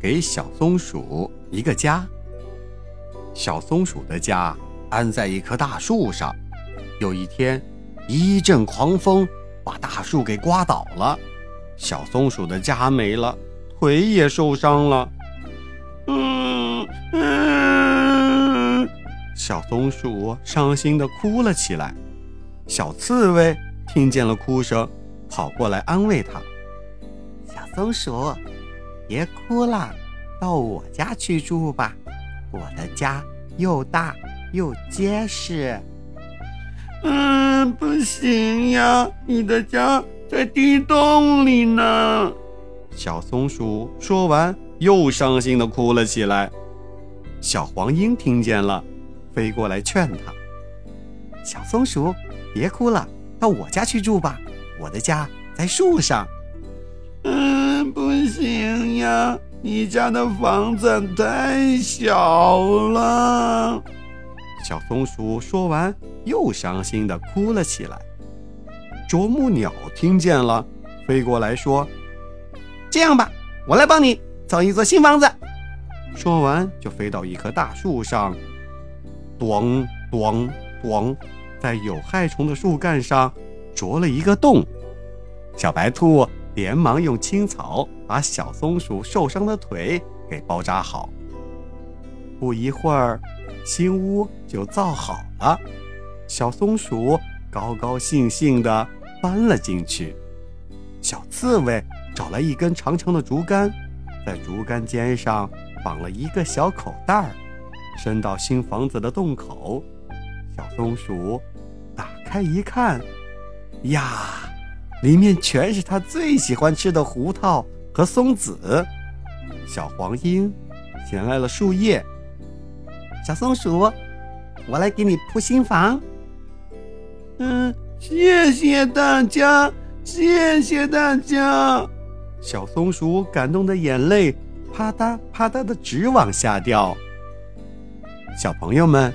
给小松鼠一个家。小松鼠的家安在一棵大树上。有一天，一阵狂风把大树给刮倒了，小松鼠的家没了，腿也受伤了。嗯嗯，小松鼠伤心地哭了起来。小刺猬听见了哭声，跑过来安慰它：“小松鼠，别哭了，到我家去住吧。”我的家又大又结实。嗯，不行呀，你的家在地洞里呢。小松鼠说完，又伤心的哭了起来。小黄莺听见了，飞过来劝他：“小松鼠，别哭了，到我家去住吧。我的家在树上。”嗯，不行呀。你家的房子太小了。小松鼠说完，又伤心地哭了起来。啄木鸟听见了，飞过来说：“这样吧，我来帮你造一座新房子。”说完，就飞到一棵大树上，咚咚咚，在有害虫的树干上啄了一个洞。小白兔。连忙用青草把小松鼠受伤的腿给包扎好。不一会儿，新屋就造好了，小松鼠高高兴兴地搬了进去。小刺猬找来一根长长的竹竿，在竹竿尖上绑了一个小口袋，伸到新房子的洞口。小松鼠打开一看，呀！里面全是他最喜欢吃的胡桃和松子。小黄莺衔来了树叶。小松鼠，我来给你铺新房。嗯，谢谢大家，谢谢大家。小松鼠感动的眼泪啪嗒啪嗒的直往下掉。小朋友们，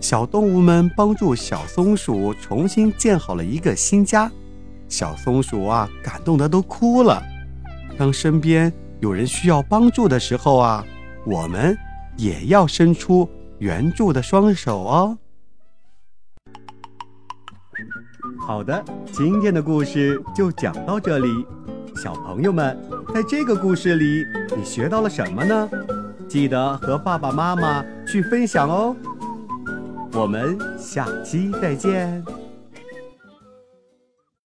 小动物们帮助小松鼠重新建好了一个新家。小松鼠啊，感动的都哭了。当身边有人需要帮助的时候啊，我们也要伸出援助的双手哦。好的，今天的故事就讲到这里。小朋友们，在这个故事里，你学到了什么呢？记得和爸爸妈妈去分享哦。我们下期再见。